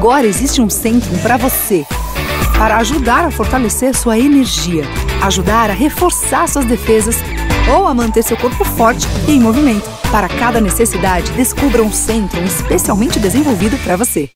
Agora existe um centro para você. Para ajudar a fortalecer sua energia, ajudar a reforçar suas defesas ou a manter seu corpo forte e em movimento. Para cada necessidade, descubra um centro especialmente desenvolvido para você.